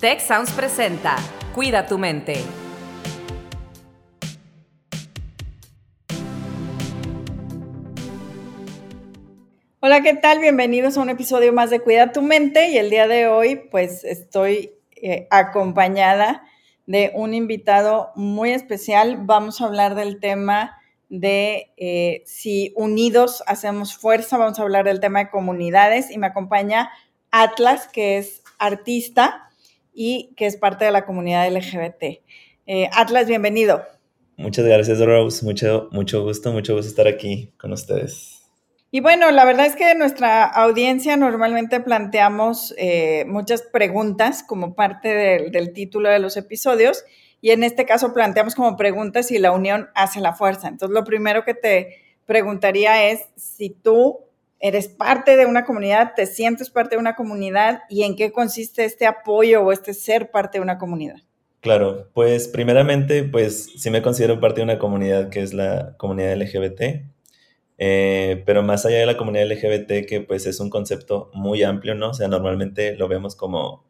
Tech Sounds presenta Cuida tu mente. Hola, ¿qué tal? Bienvenidos a un episodio más de Cuida tu mente y el día de hoy pues estoy eh, acompañada de un invitado muy especial. Vamos a hablar del tema de eh, si unidos hacemos fuerza, vamos a hablar del tema de comunidades y me acompaña Atlas, que es artista y que es parte de la comunidad LGBT. Eh, Atlas, bienvenido. Muchas gracias, Rose. Mucho, mucho gusto, mucho gusto estar aquí con ustedes. Y bueno, la verdad es que nuestra audiencia normalmente planteamos eh, muchas preguntas como parte del título de los episodios y en este caso planteamos como preguntas si la unión hace la fuerza. Entonces, lo primero que te preguntaría es si tú eres parte de una comunidad, te sientes parte de una comunidad y en qué consiste este apoyo o este ser parte de una comunidad. Claro, pues primeramente, pues sí me considero parte de una comunidad que es la comunidad LGBT, eh, pero más allá de la comunidad LGBT, que pues es un concepto muy amplio, ¿no? O sea, normalmente lo vemos como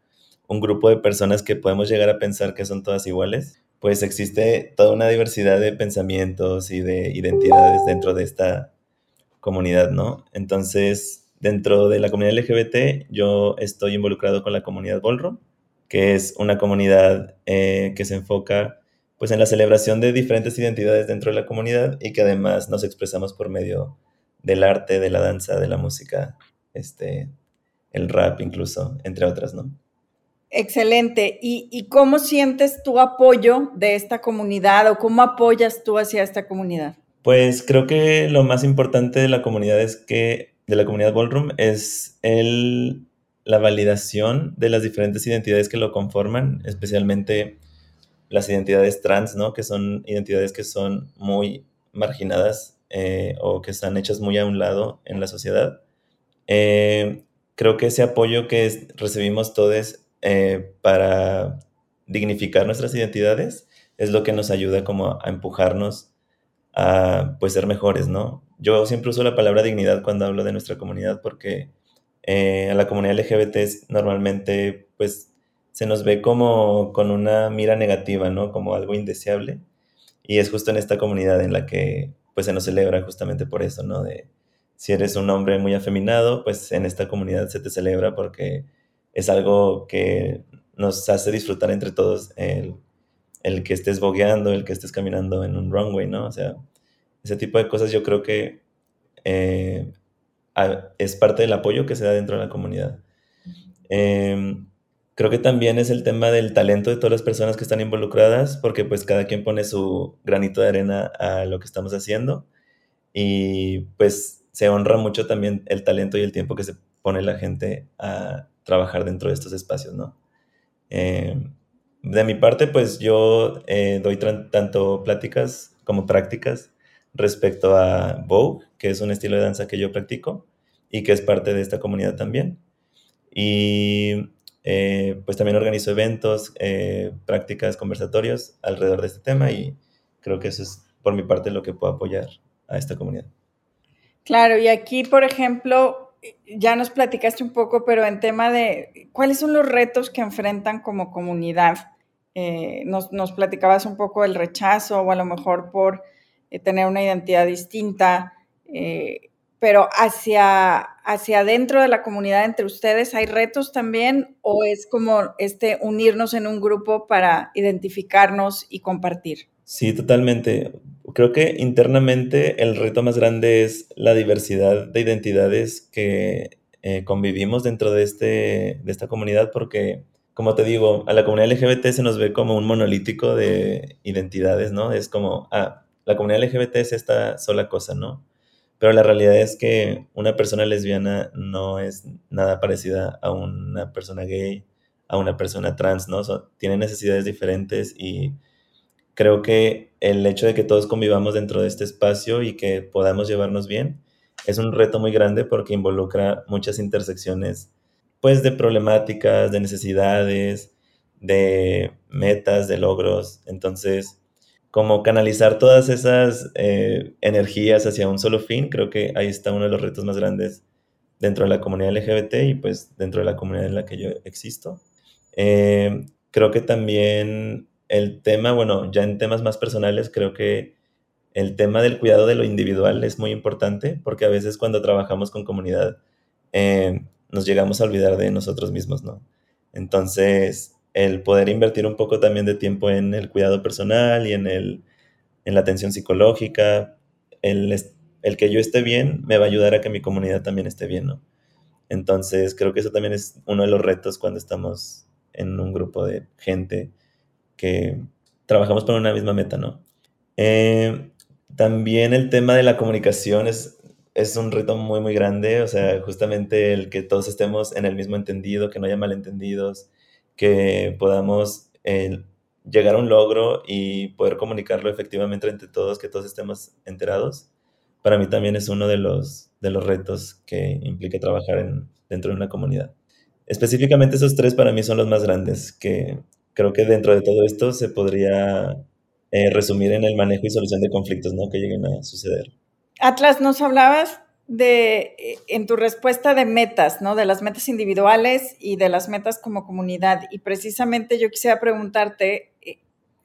un grupo de personas que podemos llegar a pensar que son todas iguales, pues existe toda una diversidad de pensamientos y de identidades dentro de esta comunidad, ¿no? Entonces, dentro de la comunidad LGBT, yo estoy involucrado con la comunidad Ballroom, que es una comunidad eh, que se enfoca pues en la celebración de diferentes identidades dentro de la comunidad y que además nos expresamos por medio del arte, de la danza, de la música, este, el rap incluso, entre otras, ¿no? Excelente. ¿Y, ¿Y, cómo sientes tu apoyo de esta comunidad o cómo apoyas tú hacia esta comunidad? Pues creo que lo más importante de la comunidad es que, de la comunidad Ballroom, es el, la validación de las diferentes identidades que lo conforman, especialmente las identidades trans, ¿no? Que son identidades que son muy marginadas eh, o que están hechas muy a un lado en la sociedad. Eh, creo que ese apoyo que recibimos todos eh, para dignificar nuestras identidades es lo que nos ayuda como a empujarnos a pues ser mejores, ¿no? Yo siempre uso la palabra dignidad cuando hablo de nuestra comunidad porque eh, a la comunidad LGBT normalmente pues se nos ve como con una mira negativa, ¿no? Como algo indeseable. Y es justo en esta comunidad en la que pues se nos celebra justamente por eso, ¿no? De si eres un hombre muy afeminado, pues en esta comunidad se te celebra porque es algo que nos hace disfrutar entre todos el, el que estés bogueando, el que estés caminando en un runway, ¿no? O sea, ese tipo de cosas yo creo que eh, es parte del apoyo que se da dentro de la comunidad. Em, creo que también es el tema del talento de todas las personas que están involucradas, porque pues cada quien pone su granito de arena a lo que estamos haciendo y pues se honra mucho también el talento y el tiempo que se pone la gente a trabajar dentro de estos espacios, ¿no? Em, de mi parte, pues yo eh, doy tanto pláticas como prácticas respecto a Vogue, que es un estilo de danza que yo practico y que es parte de esta comunidad también. Y eh, pues también organizo eventos, eh, prácticas, conversatorios alrededor de este tema y creo que eso es por mi parte lo que puedo apoyar a esta comunidad. Claro, y aquí, por ejemplo, ya nos platicaste un poco, pero en tema de cuáles son los retos que enfrentan como comunidad. Eh, nos, platicabas un poco del rechazo o a lo mejor por eh, tener una identidad distinta, eh, pero hacia, hacia adentro de la comunidad entre ustedes hay retos también o es como este unirnos en un grupo para identificarnos y compartir. Sí, totalmente. Creo que internamente el reto más grande es la diversidad de identidades que eh, convivimos dentro de, este, de esta comunidad porque como te digo, a la comunidad LGBT se nos ve como un monolítico de identidades, ¿no? Es como, ah, la comunidad LGBT es esta sola cosa, ¿no? Pero la realidad es que una persona lesbiana no es nada parecida a una persona gay, a una persona trans, ¿no? tienen necesidades diferentes y creo que el hecho de que todos convivamos dentro de este espacio y que podamos llevarnos bien es un reto muy grande porque involucra muchas intersecciones, pues, de problemáticas, de necesidades, de metas, de logros. Entonces, como canalizar todas esas eh, energías hacia un solo fin, creo que ahí está uno de los retos más grandes dentro de la comunidad LGBT y pues dentro de la comunidad en la que yo existo. Eh, creo que también el tema, bueno, ya en temas más personales, creo que el tema del cuidado de lo individual es muy importante porque a veces cuando trabajamos con comunidad eh, nos llegamos a olvidar de nosotros mismos, ¿no? Entonces, el poder invertir un poco también de tiempo en el cuidado personal y en, el, en la atención psicológica, el, el que yo esté bien me va a ayudar a que mi comunidad también esté bien, ¿no? Entonces, creo que eso también es uno de los retos cuando estamos en un grupo de gente que trabajamos por una misma meta, ¿no? Eh, también el tema de la comunicación es, es un reto muy, muy grande, o sea, justamente el que todos estemos en el mismo entendido, que no haya malentendidos, que podamos eh, llegar a un logro y poder comunicarlo efectivamente entre todos, que todos estemos enterados, para mí también es uno de los, de los retos que implica trabajar en, dentro de una comunidad. Específicamente esos tres para mí son los más grandes, que creo que dentro de todo esto se podría eh, resumir en el manejo y solución de conflictos ¿no? que lleguen a suceder. Atlas, nos hablabas de, eh, en tu respuesta de metas, ¿no? De las metas individuales y de las metas como comunidad. Y precisamente yo quisiera preguntarte eh,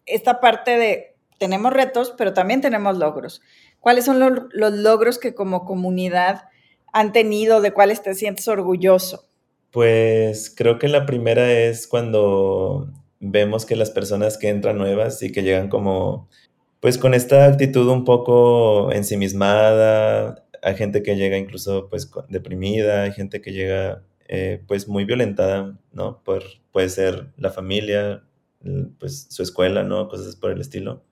esta parte de, tenemos retos, pero también tenemos logros. ¿Cuáles son los logros que como comunidad han tenido, de cuáles te sientes orgulloso? Pues creo que la primera es cuando vemos que las personas que entran nuevas y que llegan como, pues con esta actitud un poco ensimismada, hay gente que llega incluso pues deprimida, hay gente que llega eh, pues muy violentada, ¿no? Por, puede ser la familia, pues su escuela, ¿no? Cosas por el estilo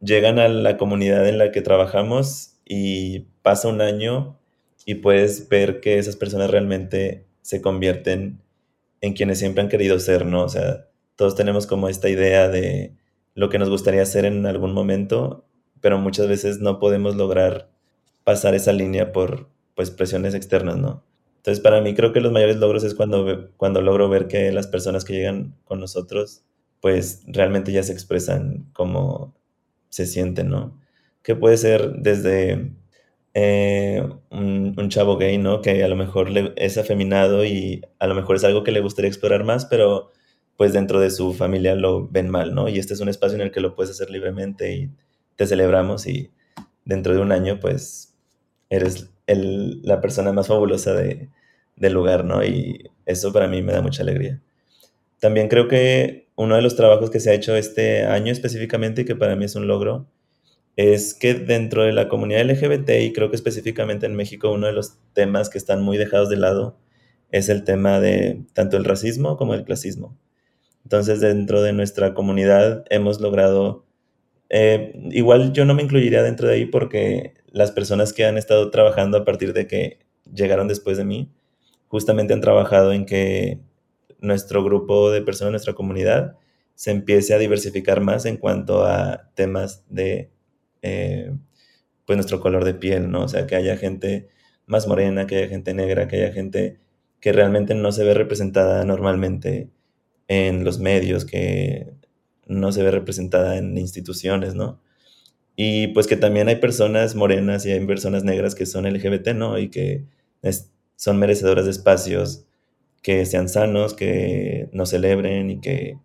llegan a la comunidad en la que trabajamos y pasa un año y puedes ver que esas personas realmente se convierten en quienes siempre han querido ser, ¿no? O sea, todos tenemos como esta idea de lo que nos gustaría hacer en algún momento, pero muchas veces no podemos lograr pasar esa línea por pues presiones externas, ¿no? Entonces, para mí creo que los mayores logros es cuando, cuando logro ver que las personas que llegan con nosotros, pues realmente ya se expresan como se siente, ¿no? Que puede ser desde eh, un, chavo gay, ¿no? Que a lo mejor es afeminado y a lo mejor es algo que le gustaría explorar más, pero pues dentro de su familia lo ven mal, ¿no? Y este es un espacio en el que lo puedes hacer libremente y te celebramos y dentro de un año pues eres la persona más fabulosa de, del lugar, ¿no? Y eso para mí me da mucha alegría. También creo que uno de los trabajos que se ha hecho este año específicamente y que para mí es un logro es que dentro de la comunidad LGBT y creo que específicamente en México uno de los temas que están muy dejados de lado es el tema de tanto el racismo como el clasismo. Entonces dentro de nuestra comunidad hemos logrado, eh, igual yo no me incluiría dentro de ahí porque las personas que han estado trabajando a partir de que llegaron después de mí, justamente han trabajado en que nuestro grupo de personas, nuestra comunidad, se empiece a diversificar más en cuanto a temas de eh, pues nuestro color de piel, ¿no? O sea, que haya gente más morena, que haya gente negra, que haya gente que realmente no se ve representada normalmente en los medios, que no se ve representada en instituciones, ¿no? Y pues que también hay personas morenas y hay personas negras que son LGBT, ¿no? Y que son merecedoras de espacios que sean sanos, que nos celebren y que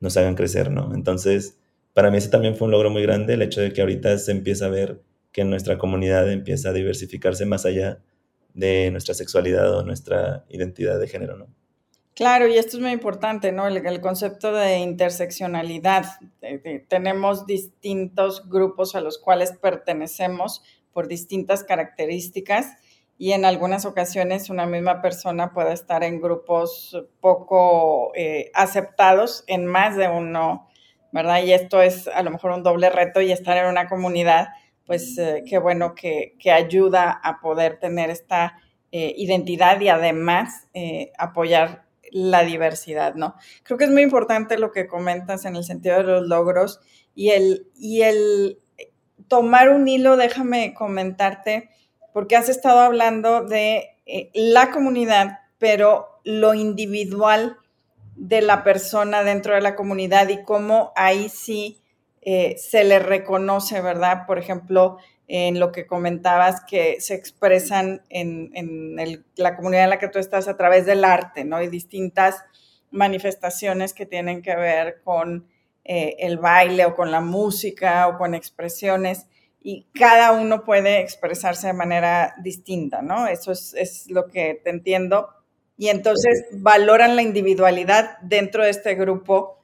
nos hagan crecer, ¿no? Entonces, para mí ese también fue un logro muy grande, el hecho de que ahorita se empieza a ver que nuestra comunidad empieza a diversificarse más allá de nuestra sexualidad o nuestra identidad de género, ¿no? Claro, y esto es muy importante, ¿no? El, concepto de interseccionalidad. tenemos distintos grupos a los cuales pertenecemos por distintas características y en algunas ocasiones una misma persona puede estar en grupos poco eh, aceptados en más de uno, ¿verdad? Y esto es a lo mejor un doble reto y estar en una comunidad, pues eh, qué bueno que, ayuda a poder tener esta eh, identidad y además apoyar la diversidad, ¿no? Creo que es muy importante lo que comentas en el sentido de los logros y el, y el tomar un hilo, déjame comentarte porque has estado hablando de eh, la comunidad, pero lo individual de la persona dentro de la comunidad y cómo ahí sí eh, se le reconoce, ¿verdad? Por ejemplo, en lo que comentabas que se expresan en, la comunidad en la que tú estás a través del arte, ¿no? Y distintas manifestaciones que tienen que ver con eh, el baile o con la música o con expresiones y cada uno puede expresarse de manera distinta, ¿no? Eso es, lo que te entiendo. Y entonces valoran la individualidad dentro de este grupo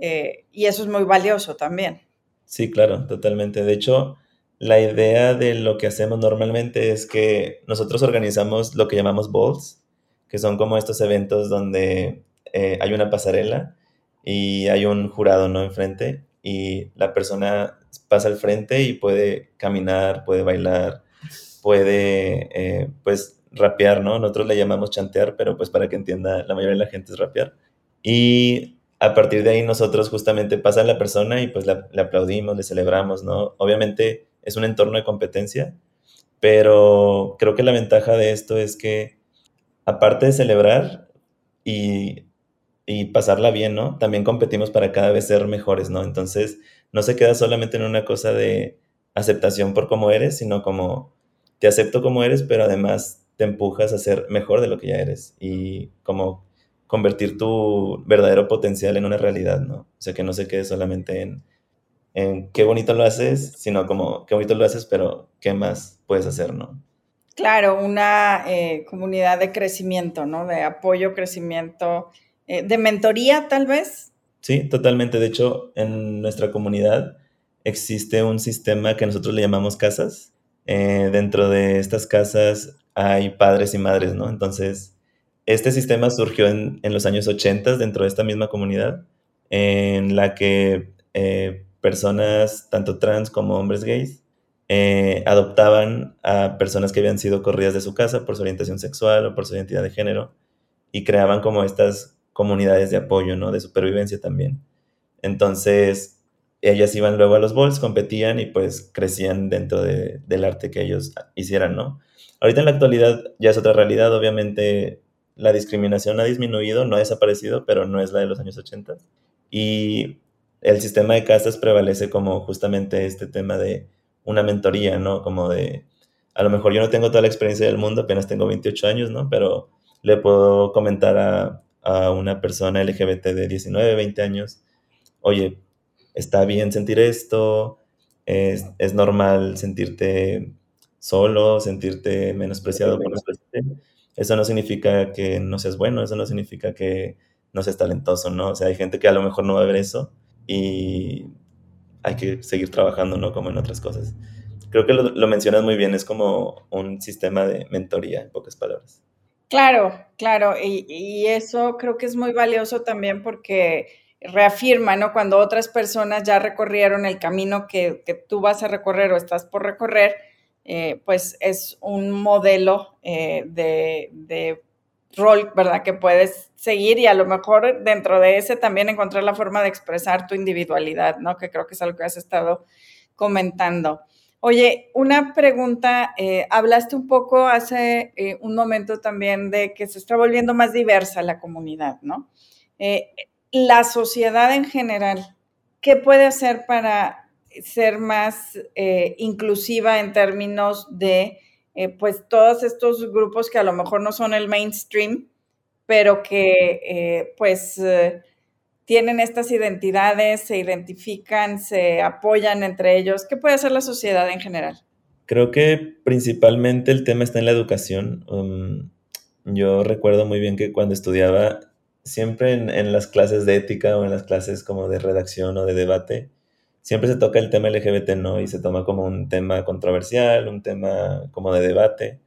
eh, y eso es muy valioso también. Sí, claro, totalmente. De hecho, la idea de lo que hacemos normalmente es que nosotros organizamos lo que llamamos balls, que son como estos eventos donde eh, hay una pasarela y hay un jurado, ¿no? Enfrente y la persona pasa al frente y puede caminar, puede bailar, puede, eh, pues, rapear, ¿no? Nosotros le llamamos chantear, pero pues para que entienda, la mayoría de la gente es rapear. Y a partir de ahí nosotros justamente pasa la persona y pues le aplaudimos, le celebramos, ¿no? Obviamente es un entorno de competencia, pero creo que la ventaja de esto es que aparte de celebrar y y pasarla bien, ¿no? También competimos para cada vez ser mejores, ¿no? Entonces, no se queda solamente en una cosa de aceptación por cómo eres, sino como te acepto como eres, pero además te empujas a ser mejor de lo que ya eres y como convertir tu verdadero potencial en una realidad, ¿no? O sea, que no se quede solamente en, en qué bonito lo haces, sino como qué bonito lo haces, pero qué más puedes hacer, ¿no? Claro, una eh, comunidad de crecimiento, ¿no? De apoyo, crecimiento eh, de mentoría tal vez. Sí, totalmente. De hecho, en nuestra comunidad existe un sistema que nosotros le llamamos casas. Eh, dentro de estas casas hay padres y madres, ¿no? Entonces, este sistema surgió en, los años 80 dentro de esta misma comunidad, en la que eh, personas, tanto trans como hombres gays, adoptaban a personas que habían sido corridas de su casa por su orientación sexual o por su identidad de género y creaban como estas comunidades de apoyo, ¿no? De supervivencia también. Entonces, ellas iban luego a los bowls, competían y pues crecían dentro del arte que ellos hicieran, ¿no? Ahorita en la actualidad ya es otra realidad, obviamente la discriminación ha disminuido, no ha desaparecido, pero no es la de los años 80. Y el sistema de casas prevalece como justamente este tema de una mentoría, ¿no? Como de, a lo mejor yo no tengo toda la experiencia del mundo, apenas tengo 28 años, ¿no? Pero le puedo comentar a a una persona LGBT de 19, 20 años, oye, está bien sentir esto, es, normal sentirte solo, sentirte menospreciado por Eso no significa que no seas bueno, eso no significa que no seas talentoso, ¿no? O sea, hay gente que a lo mejor no va a ver eso y hay que seguir trabajando, ¿no? Como en otras cosas. Creo que lo, lo mencionas muy bien, es como un sistema de mentoría, en pocas palabras. Claro, claro, y, eso creo que es muy valioso también porque reafirma, ¿no? Cuando otras personas ya recorrieron el camino que, tú vas a recorrer o estás por recorrer, eh, pues es un modelo eh, de, rol, ¿verdad? Que puedes seguir y a lo mejor dentro de ese también encontrar la forma de expresar tu individualidad, ¿no? Que creo que es algo que has estado comentando. Oye, una pregunta, eh, hablaste un poco hace un momento también de que se está volviendo más diversa la comunidad, ¿no? La sociedad en general, ¿qué puede hacer para ser más inclusiva en términos de, pues, todos estos grupos que a lo mejor no son el mainstream, pero que, pues, tienen estas identidades, se identifican, se apoyan entre ellos. ¿Qué puede hacer la sociedad en general? Creo que principalmente el tema está en la educación. Um, yo recuerdo muy bien que cuando estudiaba, siempre en, las clases de ética o en las clases como de redacción o de debate, siempre se toca el tema LGBT, ¿no? Y se toma como un tema controversial, un tema como de debate,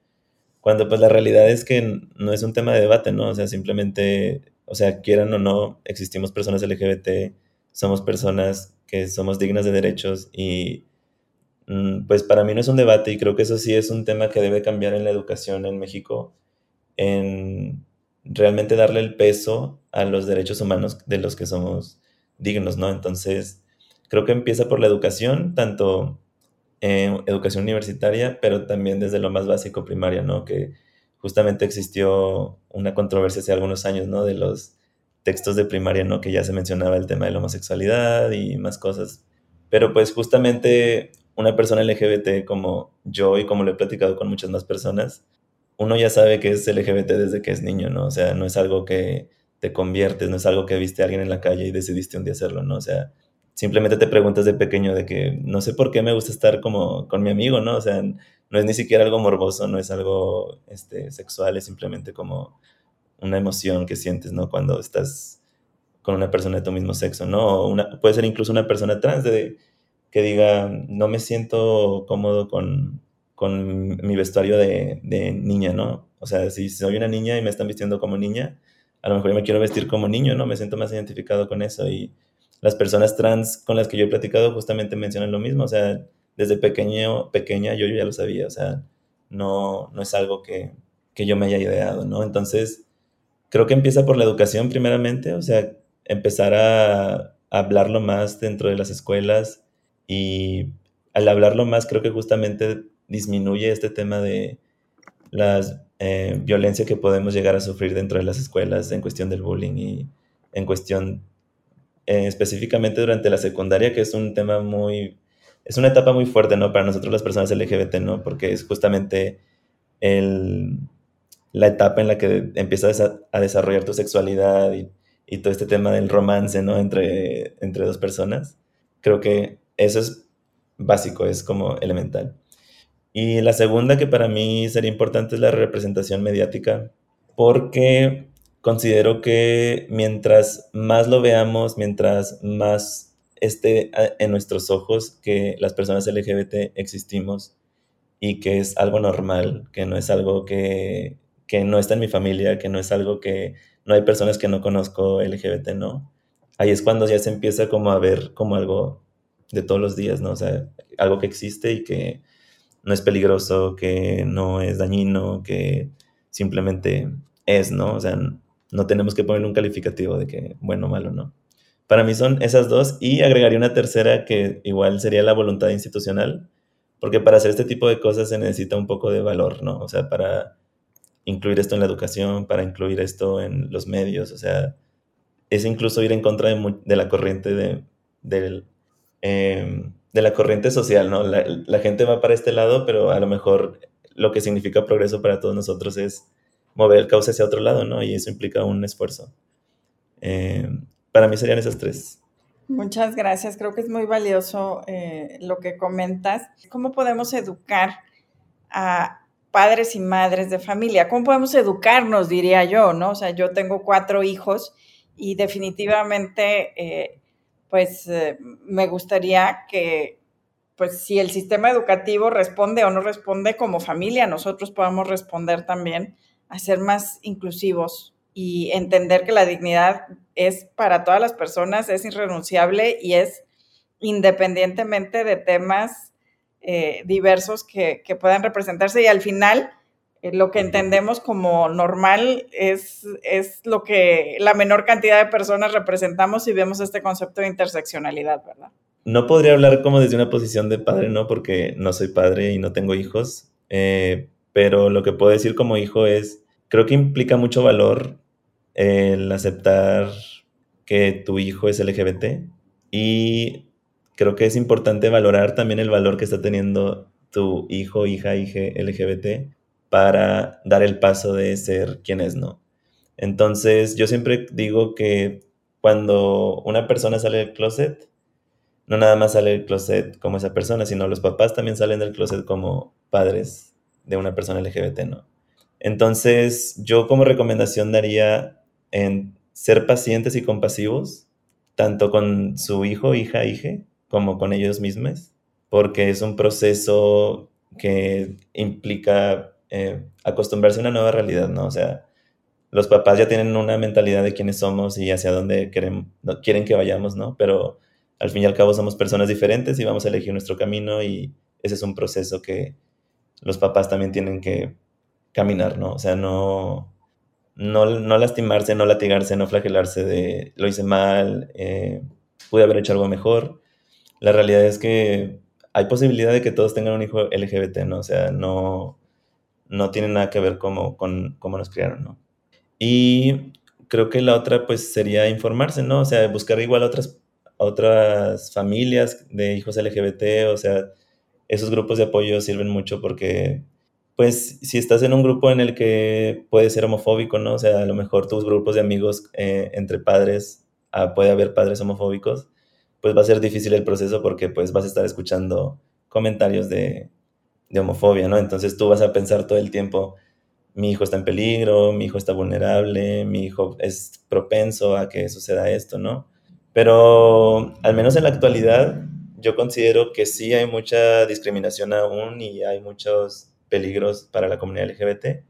cuando pues la realidad es que no es un tema de debate, ¿no? O sea, simplemente o sea, quieran o no, existimos personas LGBT, somos personas que somos dignas de derechos y mm, pues para mí no es un debate y creo que eso sí es un tema que debe cambiar en la educación en México, en realmente darle el peso a los derechos humanos de los que somos dignos, ¿no? Entonces, creo que empieza por la educación, tanto en educación universitaria, pero también desde lo más básico primaria, ¿no? Que justamente existió una controversia hace algunos años, ¿no? De los textos de primaria, ¿no? Que ya se mencionaba el tema de la homosexualidad y más cosas. Pero pues justamente una persona LGBT como yo y como lo he platicado con muchas más personas, uno ya sabe que es LGBT desde que es niño, ¿no? O sea, no es algo que te conviertes, no es algo que viste a alguien en la calle y decidiste un día hacerlo, ¿no? O sea, simplemente te preguntas de pequeño de que no sé por qué me gusta estar como con mi amigo, ¿no? O sea, no es ni siquiera algo morboso, no es algo este, sexual, es simplemente como una emoción que sientes, ¿no? Cuando estás con una persona de tu mismo sexo, ¿no? Una, puede ser incluso una persona trans de, que diga, no me siento cómodo con, con mi vestuario de, de, niña, ¿no? O sea, si soy una niña y me están vistiendo como niña, a lo mejor yo me quiero vestir como niño, ¿no? Me siento más identificado con eso y las personas trans con las que yo he platicado justamente mencionan lo mismo, o sea, desde pequeño, pequeña yo, ya lo sabía, o sea, no, no es algo que, que yo me haya ideado, ¿no? Entonces, creo que empieza por la educación primeramente, o sea, empezar a, hablarlo más dentro de las escuelas y al hablarlo más creo que justamente disminuye este tema de la eh, violencia que podemos llegar a sufrir dentro de las escuelas en cuestión del bullying y en cuestión eh, específicamente durante la secundaria, que es un tema muy, es una etapa muy fuerte, ¿no? Para nosotros las personas LGBT, ¿no? Porque es justamente el, la etapa en la que empiezas a, desarrollar tu sexualidad y, todo este tema del romance, ¿no? Entre, entre dos personas. Creo que eso es básico, es como elemental. Y la segunda que para mí sería importante es la representación mediática, porque considero que mientras más lo veamos, mientras más esté en nuestros ojos que las personas LGBT existimos y que es algo normal, que no es algo que que no está en mi familia, que no es algo que no hay personas que no conozco LGBT, ¿no? Ahí es cuando ya se empieza como a ver como algo de todos los días, ¿no? O sea, algo que existe y que no es peligroso, que no es dañino, que simplemente es, ¿no? O sea, no tenemos que ponerle un calificativo de que bueno o malo, ¿no? Para mí son esas dos y agregaría una tercera que igual sería la voluntad institucional, porque para hacer este tipo de cosas se necesita un poco de valor, ¿no? O sea, para incluir esto en la educación, para incluir esto en los medios, o sea, es incluso ir en contra de, la corriente de, em, de la corriente social, ¿no? La, gente va para este lado, pero a lo mejor lo que significa progreso para todos nosotros es mover el cauce hacia otro lado, ¿no? Y eso implica un esfuerzo. Em, para mí serían esas tres. Muchas gracias. Creo que es muy valioso eh, lo que comentas. ¿Cómo podemos educar a, padres y madres de familia. ¿Cómo podemos educarnos, diría yo, no? O sea, yo tengo cuatro hijos y definitivamente, eh, pues, eh, me gustaría que, pues, si el sistema educativo responde o no responde como familia, nosotros podamos responder también a ser más inclusivos y entender que la dignidad es para todas las personas, es irrenunciable y es independientemente de temas eh, diversos que, puedan representarse y al final eh, lo que entendemos como normal es, es lo que la menor cantidad de personas representamos y vemos este concepto de interseccionalidad, ¿verdad? No podría hablar como desde una posición de padre, ¿no? Porque no soy padre y no tengo hijos, eh, pero lo que puedo decir como hijo es, creo que implica mucho valor el aceptar que tu hijo es LGBT y creo que es importante valorar también el valor que está teniendo tu hijo, hija, hija LGBT para dar el paso de ser quien es, ¿no? Entonces, yo siempre digo que cuando una persona sale del closet, no nada más sale del closet como esa persona, sino los papás también salen del closet como padres de una persona LGBT, ¿no? Entonces, yo como recomendación daría en ser pacientes y compasivos, tanto con su hijo, hija, hija, como con ellos mismos, porque es un proceso que implica eh, acostumbrarse a una nueva realidad, ¿no? O sea, los papás ya tienen una mentalidad de quiénes somos y hacia dónde quieren, quieren que vayamos, ¿no? Pero al fin y al cabo somos personas diferentes y vamos a elegir nuestro camino y ese es un proceso que los papás también tienen que caminar, ¿no? O sea, no, no, no lastimarse, no latigarse, no flagelarse de lo hice mal, eh, pude haber hecho algo mejor, la realidad es que hay posibilidad de que todos tengan un hijo LGBT, ¿no? O sea, no, no tiene nada que ver como, con cómo nos criaron, ¿no? Y creo que la otra, pues, sería informarse, ¿no? O sea, buscar igual otras, otras familias de hijos LGBT, o sea, esos grupos de apoyo sirven mucho porque pues si estás en un grupo en el que puede ser homofóbico, ¿no? O sea, a lo mejor tus grupos de amigos eh, entre padres, ah, puede haber padres homofóbicos, pues va a ser difícil el proceso porque pues vas a estar escuchando comentarios de, de homofobia, ¿no? Entonces tú vas a pensar todo el tiempo, mi hijo está en peligro, mi hijo está vulnerable, mi hijo es propenso a que suceda esto, ¿no? Pero al menos en la actualidad yo considero que sí hay mucha discriminación aún y hay muchos peligros para la comunidad LGBT,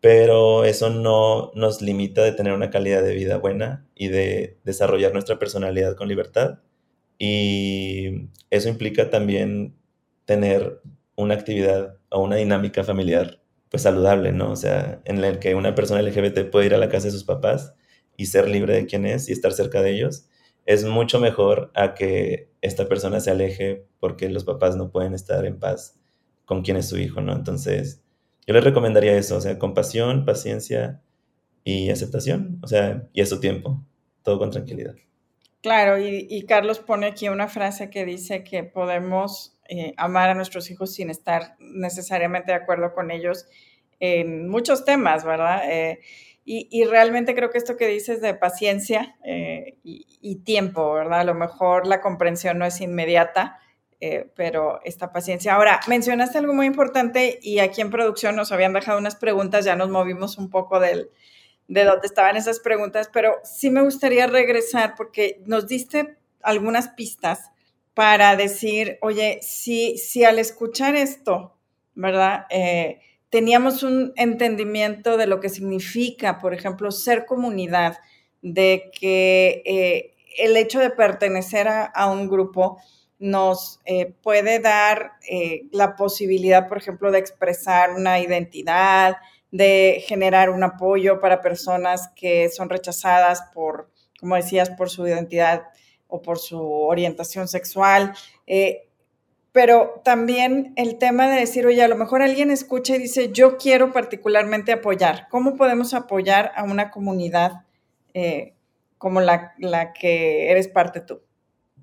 pero eso no nos limita de tener una calidad de vida buena y de desarrollar nuestra personalidad con libertad. Y eso implica también tener una actividad o una dinámica familiar pues saludable, ¿no? O sea, en el que una persona LGBT puede ir a la casa de sus papás y ser libre de quién es y estar cerca de ellos, es mucho mejor a que esta persona se aleje porque los papás no pueden estar en paz con quién es su hijo, ¿no? Entonces, yo les recomendaría eso, o sea, compasión, paciencia y aceptación, o sea, y a su tiempo, todo con tranquilidad. Claro, y, Carlos pone aquí una frase que dice que podemos eh, amar a nuestros hijos sin estar necesariamente de acuerdo con ellos en muchos temas, ¿verdad? Eh, y, realmente creo que esto que dices de paciencia eh, y, tiempo, ¿verdad? A lo mejor la comprensión no es inmediata, pero esta paciencia. Ahora, mencionaste algo muy importante y aquí en producción nos habían dejado unas preguntas, ya nos movimos un poco de dónde estaban esas preguntas, pero sí me gustaría regresar porque nos diste algunas pistas para decir, oye, si, si al escuchar esto, ¿verdad? Eh, teníamos un entendimiento de lo que significa, por ejemplo, ser comunidad, de que eh, el hecho de pertenecer a, un grupo nos eh, puede dar la posibilidad, por ejemplo, de expresar una identidad, de generar un apoyo para personas que son rechazadas por, como decías, por su identidad o por su orientación sexual. Eh, pero también el tema de decir, oye, a lo mejor alguien escucha y dice, yo quiero particularmente apoyar. ¿Cómo podemos apoyar a una comunidad eh, como la, la que eres parte tú?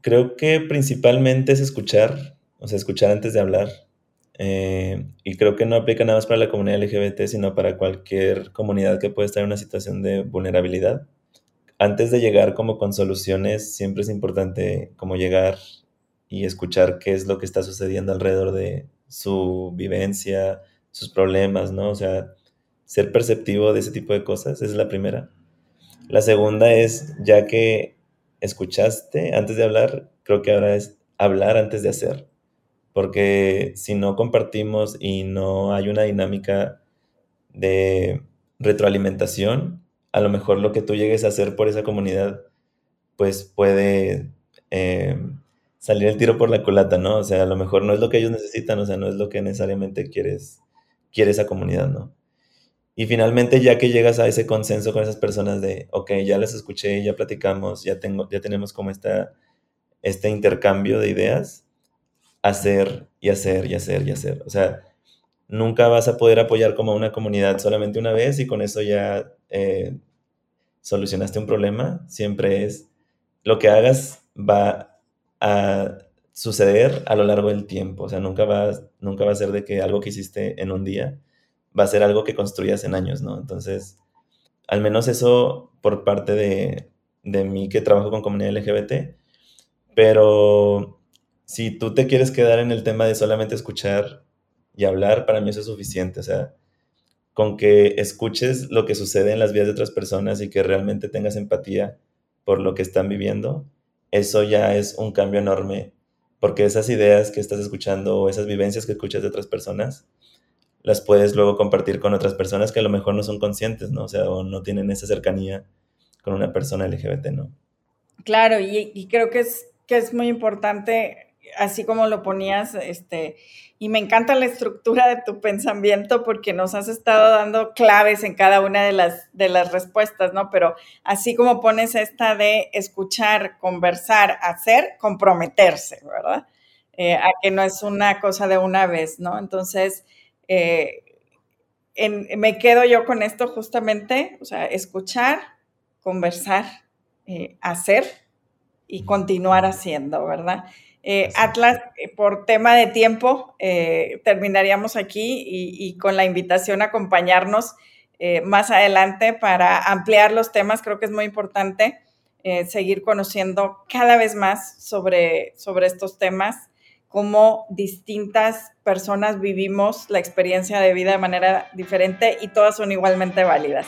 Creo que principalmente es escuchar, o sea, escuchar antes de hablar. Eh, y creo que no aplica nada más para la comunidad LGBT, sino para cualquier comunidad que pueda estar en una situación de vulnerabilidad. Antes de llegar como con soluciones, siempre es importante como llegar y escuchar qué es lo que está sucediendo alrededor de su vivencia, sus problemas, ¿no? O sea, ser perceptivo de ese tipo de cosas, esa es la primera. La segunda es, ya que escuchaste antes de hablar, creo que ahora es hablar antes de hacer porque si no compartimos y no hay una dinámica de retroalimentación, a lo mejor lo que tú llegues a hacer por esa comunidad, pues puede eh, salir el tiro por la culata, ¿no? O sea, a lo mejor no es lo que ellos necesitan, o sea, no es lo que necesariamente quieres, quiere esa comunidad, ¿no? Y finalmente, ya que llegas a ese consenso con esas personas de, ok, ya las escuché, ya platicamos, ya, tengo, ya tenemos como esta, este intercambio de ideas, hacer y hacer y hacer y hacer. O sea, nunca vas a poder apoyar como una comunidad solamente una vez y con eso ya eh, solucionaste un problema. Siempre es lo que hagas va a suceder a lo largo del tiempo. O sea, nunca va, nunca va a ser de que algo que hiciste en un día va a ser algo que construyas en años, ¿no? Entonces, al menos eso por parte de, de mí que trabajo con comunidad LGBT, pero si tú te quieres quedar en el tema de solamente escuchar y hablar, para mí eso es suficiente. O sea, con que escuches lo que sucede en las vidas de otras personas y que realmente tengas empatía por lo que están viviendo, eso ya es un cambio enorme, porque esas ideas que estás escuchando esas vivencias que escuchas de otras personas, las puedes luego compartir con otras personas que a lo mejor no son conscientes, ¿no? O sea, o no tienen esa cercanía con una persona LGBT, ¿no? Claro, y, y creo que es, que es muy importante así como lo ponías, este, y me encanta la estructura de tu pensamiento porque nos has estado dando claves en cada una de las, de las respuestas, ¿no? Pero así como pones esta de escuchar, conversar, hacer, comprometerse, ¿verdad? Eh, a que no es una cosa de una vez, ¿no? Entonces, eh, me quedo yo con esto justamente, o sea, escuchar, conversar, eh, hacer y continuar haciendo, ¿verdad? Eh, Atlas, eh, por tema de tiempo, eh, terminaríamos aquí y, con la invitación a acompañarnos más adelante para ampliar los temas. Creo que es muy importante seguir conociendo cada vez más sobre, sobre estos temas, cómo distintas personas vivimos la experiencia de vida de manera diferente y todas son igualmente válidas.